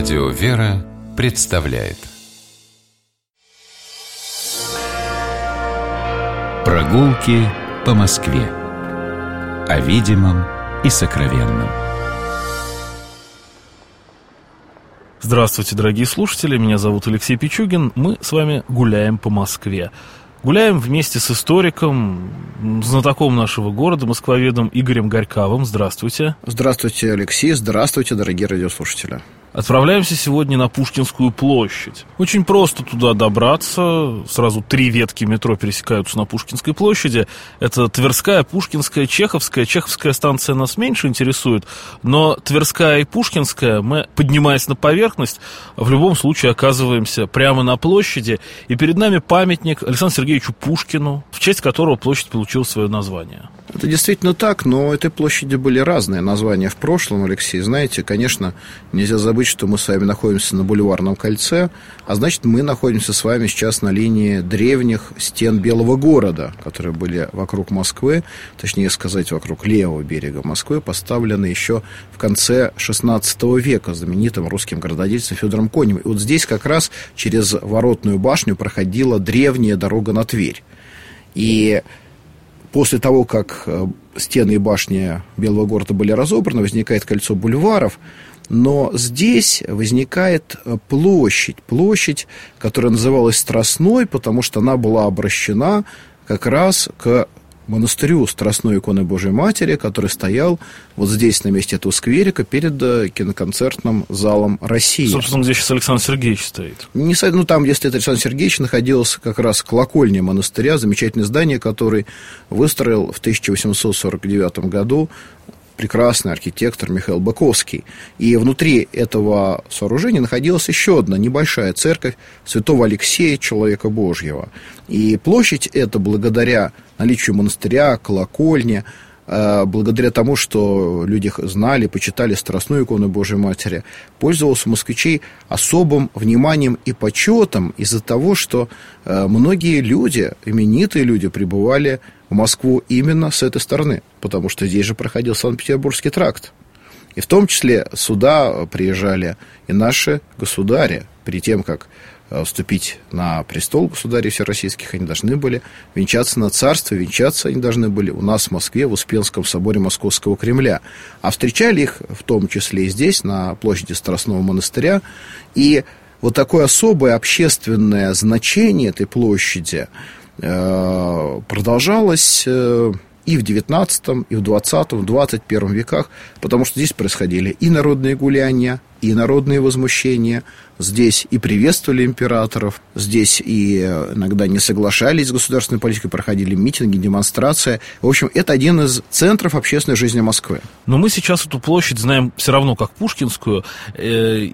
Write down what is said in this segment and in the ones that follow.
Радио «Вера» представляет Прогулки по Москве О видимом и сокровенном Здравствуйте, дорогие слушатели, меня зовут Алексей Пичугин. Мы с вами гуляем по Москве. Гуляем вместе с историком, знатоком нашего города, москвоведом Игорем Горьковым. Здравствуйте. Здравствуйте, Алексей. Здравствуйте, дорогие радиослушатели. Отправляемся сегодня на Пушкинскую площадь. Очень просто туда добраться. Сразу три ветки метро пересекаются на Пушкинской площади. Это Тверская, Пушкинская, Чеховская. Чеховская станция нас меньше интересует, но Тверская и Пушкинская, мы, поднимаясь на поверхность, в любом случае оказываемся прямо на площади. И перед нами памятник Александру Сергеевичу Пушкину, в честь которого площадь получила свое название. Это действительно так, но этой площади были разные названия в прошлом, Алексей. Знаете, конечно, нельзя забыть, что мы с вами находимся на Бульварном кольце, а значит, мы находимся с вами сейчас на линии древних стен Белого города, которые были вокруг Москвы, точнее сказать, вокруг левого берега Москвы, поставлены еще в конце XVI века знаменитым русским горододельцем Федором Конем. И вот здесь как раз через Воротную башню проходила древняя дорога на Тверь. И после того, как э, стены и башни Белого города были разобраны, возникает кольцо бульваров, но здесь возникает э, площадь, площадь, которая называлась Страстной, потому что она была обращена как раз к монастырю Страстной иконы Божией Матери, который стоял вот здесь, на месте этого скверика, перед э, киноконцертным залом России. Собственно, где сейчас Александр Сергеевич стоит. Не, ну, там, где стоит Александр Сергеевич, находилась как раз колокольня монастыря, замечательное здание, который выстроил в 1849 году прекрасный архитектор Михаил Баковский. И внутри этого сооружения находилась еще одна небольшая церковь святого Алексея, человека Божьего. И площадь эта, благодаря наличию монастыря, колокольни, благодаря тому, что люди знали, почитали Страстную икону Божьей Матери, пользовался москвичей особым вниманием и почетом из-за того, что э, многие люди, именитые люди, пребывали в Москву именно с этой стороны, потому что здесь же проходил Санкт-Петербургский тракт. И в том числе сюда приезжали и наши государи, перед тем, как э, вступить на престол государей всероссийских, они должны были венчаться на царство, венчаться они должны были у нас в Москве, в Успенском соборе Московского Кремля. А встречали их в том числе и здесь, на площади Страстного монастыря. И вот такое особое общественное значение этой площади – Э, продолжалось э, и в XIX, и в XX, в XXI веках, потому что здесь происходили и народные гуляния, и народные возмущения, здесь и приветствовали императоров, здесь и э, иногда не соглашались с государственной политикой, проходили митинги, демонстрации. В общем, это один из центров общественной жизни Москвы. Но мы сейчас эту площадь знаем все равно как Пушкинскую. Э,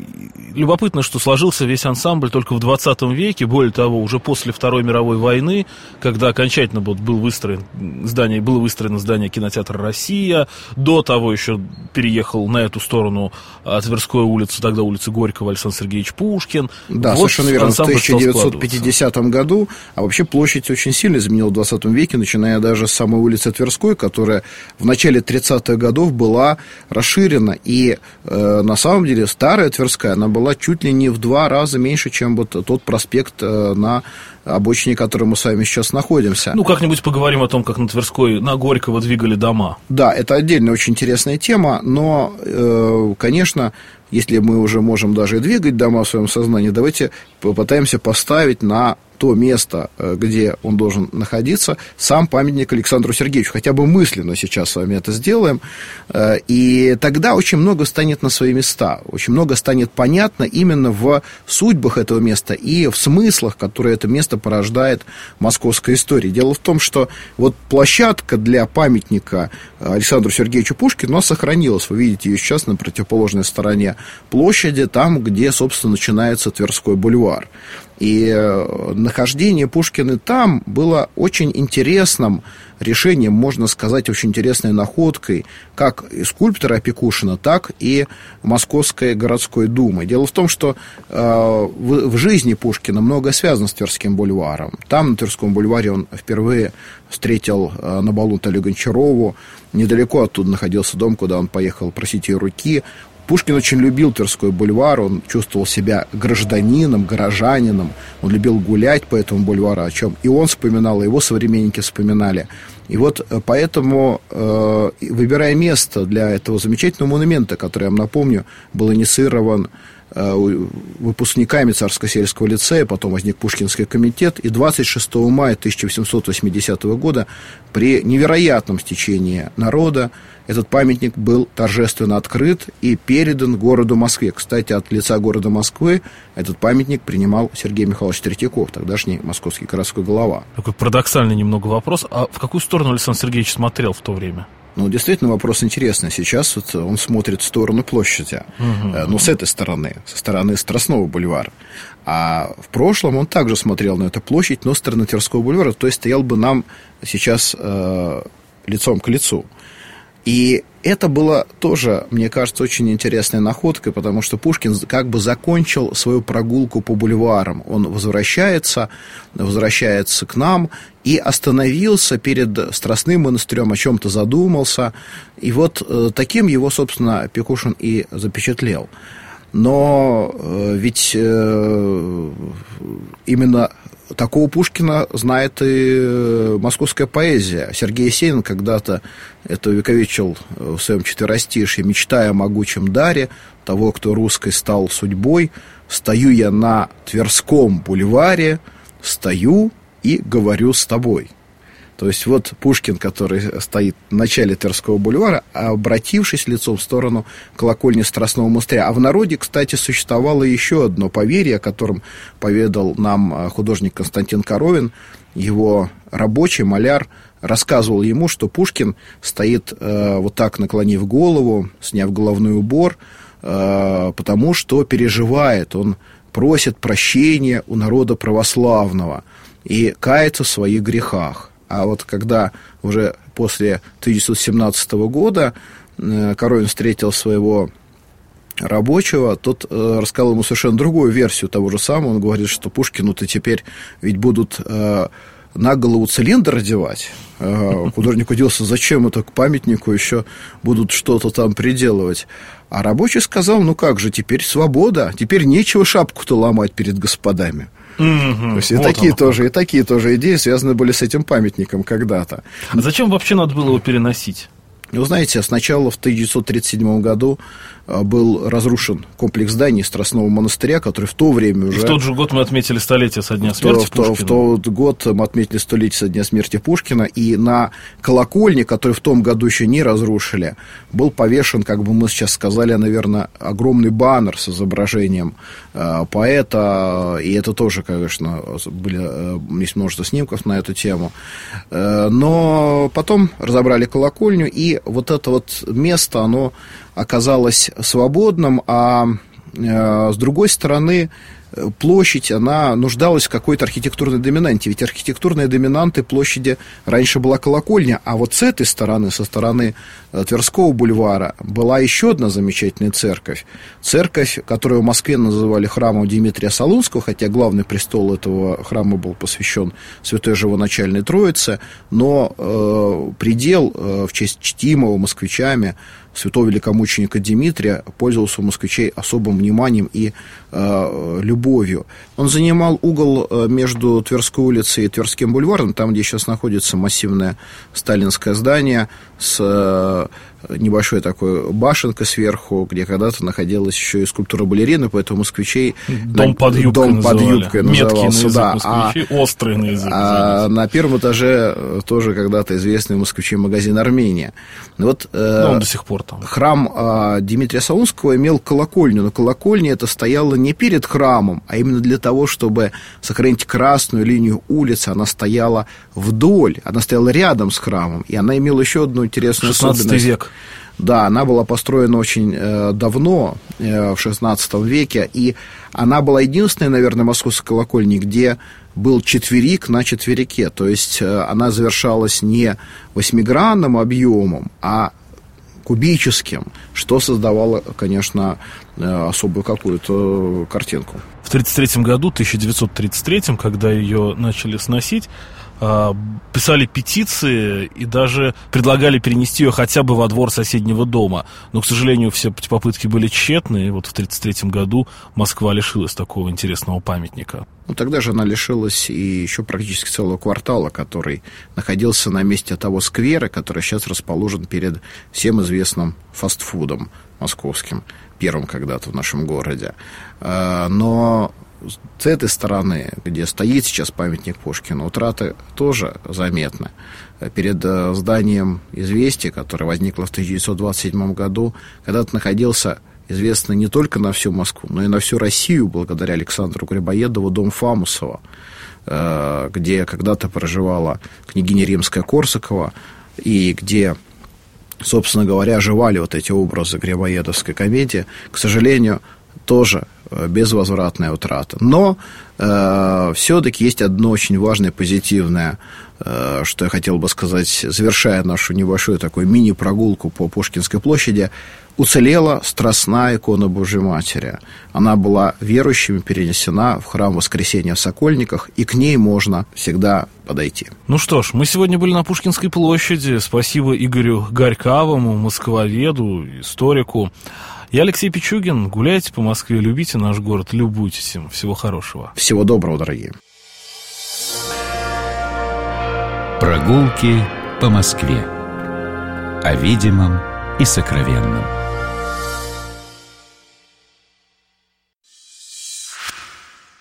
любопытно, что сложился весь ансамбль только в 20 веке, более того, уже после Второй мировой войны, когда окончательно был, выстроен здание, было выстроено здание кинотеатра «Россия», до того еще переехал на эту сторону Тверской улицы, тогда улицы Горького Александр Сергеевич Пушкин. Да, вот совершенно верно. В 1950 году, а вообще площадь очень сильно изменила в 20 веке, начиная даже с самой улицы Тверской, которая в начале 30-х годов была расширена. И э, на самом деле старая Тверская, она была чуть ли не в два раза меньше, чем вот тот проспект э, на обочине, которой мы с вами сейчас находимся. Ну, как-нибудь поговорим о том, как на Тверской, на Горького двигали дома. Да, это отдельная очень интересная тема, но, э, конечно, если мы уже можем даже двигать дома в своем сознании, давайте попытаемся поставить на то место, э, где он должен находиться, сам памятник Александру Сергеевичу. Хотя бы мысленно сейчас с вами это сделаем. Э, и тогда очень много станет на свои места. Очень много станет понятно именно в судьбах этого места и в смыслах, которые это место порождает московской истории. Дело в том, что вот площадка для памятника Александру Сергеевичу Пушкину сохранилась. Вы видите ее сейчас на противоположной стороне площади, там, где, собственно, начинается Тверской бульвар. И э, нахождение Пушкина там было очень интересным решением, можно сказать, очень интересной находкой как и скульптора Опекушина, так и Московской городской думы. Дело в том, что э, в, жизни Пушкина многое связано с Тверским бульваром. Там, на Тверском бульваре, он впервые встретил э, на балу Наталью Гончарову. Недалеко оттуда находился дом, куда он поехал просить ее руки. Пушкин очень любил Тверской бульвар, он чувствовал себя гражданином, горожанином, он любил гулять по этому бульвару, о чем и он вспоминал, и его современники вспоминали. И вот э, поэтому, э, выбирая место для этого замечательного монумента, который, я вам напомню, был инициирован выпускниками Царско-сельского лицея, потом возник Пушкинский комитет, и 26 мая 1880 года при невероятном стечении народа этот памятник был торжественно открыт и передан городу Москве. Кстати, от лица города Москвы этот памятник принимал Сергей Михайлович Третьяков, тогдашний московский городской глава. Такой парадоксальный немного вопрос. А в какую сторону Александр Сергеевич смотрел в то время? Ну, действительно, вопрос интересный. Сейчас вот он смотрит в сторону площади, угу. ну, с этой стороны, со стороны Страстного бульвара. А в прошлом он также смотрел на эту площадь, но с стороны Тверского бульвара, то есть стоял бы нам сейчас э, лицом к лицу. И это было тоже, мне кажется, очень интересной находкой, потому что Пушкин как бы закончил свою прогулку по бульварам. Он возвращается, возвращается к нам и остановился перед Страстным монастырем, о чем-то задумался. И вот э, таким его, собственно, Пекушин и запечатлел. Но э, ведь э, именно такого Пушкина знает и э, московская поэзия. Сергей Есенин когда-то это увековечил в своем четверостишье «Мечтая о могучем даре того, кто русской стал судьбой, стою я на Тверском бульваре, стою и говорю с тобой». То есть вот Пушкин, который стоит в начале Тверского бульвара, обратившись лицом в сторону колокольни Страстного монастыря. А в народе, кстати, существовало еще одно поверье, о котором поведал нам а, художник Константин Коровин. Его рабочий, маляр, рассказывал ему, что Пушкин стоит э, вот так, наклонив голову, сняв головной убор, э, потому что переживает, он просит прощения у народа православного и кается в своих грехах. А вот когда уже после 1917 года э, Коровин встретил своего рабочего, тот э, рассказал ему совершенно другую версию того же самого. Он говорит, что Пушкину-то теперь ведь будут э, на голову цилиндр одевать. Э, художник удивился, зачем это к памятнику еще будут что-то там приделывать. А рабочий сказал, ну как же, теперь свобода, теперь нечего шапку-то ломать перед господами. Mm-hmm. То есть и вот такие тоже, и такие тоже идеи связаны были с этим памятником когда-то. А зачем вообще надо было его переносить? Вы знаете, сначала в 1937 году а, был разрушен комплекс зданий Страстного монастыря, который в то время уже... И в тот же год мы отметили столетие со дня смерти в, Пушкина. В, тот год мы отметили столетие со дня смерти Пушкина, и на колокольне, который в том году еще не разрушили, был повешен, как бы мы сейчас сказали, наверное, огромный баннер с изображением э, поэта, и это тоже, конечно, были, э, есть множество снимков на эту тему. Э, но потом разобрали колокольню, и вот это вот место, оно оказалось свободным, а э, с другой стороны, площадь, она нуждалась в какой-то архитектурной доминанте. Ведь архитектурные доминанты площади раньше была колокольня, а вот с этой стороны, со стороны э, Тверского бульвара, была еще одна замечательная церковь. Церковь, которую в Москве называли храмом Дмитрия Солунского, хотя главный престол этого храма был посвящен Святой Живоначальной Троице, но э, предел э, в честь чтимого москвичами святого великомученика Дмитрия пользовался у москвичей особым вниманием и э, любовью. Он занимал угол э, между Тверской улицей и Тверским бульваром, там, где сейчас находится массивное сталинское здание с э, небольшой такой башенкой сверху, где когда-то находилась еще и скульптура балерины, поэтому москвичей... Дом под юбкой Дом под юбкой назывался, да. А, острый на язык. А на первом этаже э, тоже когда-то известный москвичей магазин «Армения». Вот, э, он до сих пор там. Храм э, Дмитрия Саунского имел колокольню, но колокольня это стояла не перед храмом, а именно для того, чтобы сохранить красную линию улицы, она стояла вдоль, она стояла рядом с храмом, и она имела еще одну интересную 16 особенность. век. Да, она была построена очень э, давно, э, в XVI веке, и она была единственной, наверное, московской колокольней, где был четверик на четверике, то есть э, она завершалась не восьмигранным объемом, а кубическим, что создавало, конечно, э, особую какую-то картинку. В 1933 году, 1933, когда ее начали сносить, э, писали петиции и даже предлагали перенести ее хотя бы во двор соседнего дома. Но, к сожалению, все попытки были тщетны, и вот в 1933 году Москва лишилась такого интересного памятника. Ну, тогда же она лишилась и еще практически целого квартала, который находился на месте того сквера, который сейчас расположен перед всем известным фастфудом московским, первым когда-то в нашем городе. А, но с этой стороны, где стоит сейчас памятник Пушкину, утраты тоже заметны. Перед э, зданием «Известия», которое возникло в 1927 году, когда-то находился известный не только на всю Москву, но и на всю Россию, благодаря Александру Грибоедову, дом Фамусова, э, где когда-то проживала княгиня Римская Корсакова, и где собственно говоря, оживали вот эти образы грибоедовской комедии, к сожалению, тоже безвозвратная утрата. Но э, все-таки есть одно очень важное позитивное, э, что я хотел бы сказать, завершая нашу небольшую такую мини-прогулку по Пушкинской площади, уцелела страстная икона Божьей Матери. Она была верующими перенесена в храм Воскресения в Сокольниках, и к ней можно всегда подойти. Ну что ж, мы сегодня были на Пушкинской площади. Спасибо Игорю Горьковому, москвоведу, историку. Я Алексей Пичугин. Гуляйте по Москве, любите наш город, любуйтесь им. Всего хорошего. Всего доброго, дорогие. Прогулки по Москве. О видимом и сокровенном.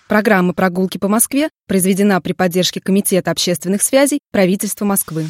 Программа «Прогулки по Москве» произведена при поддержке Комитета общественных связей правительства Москвы.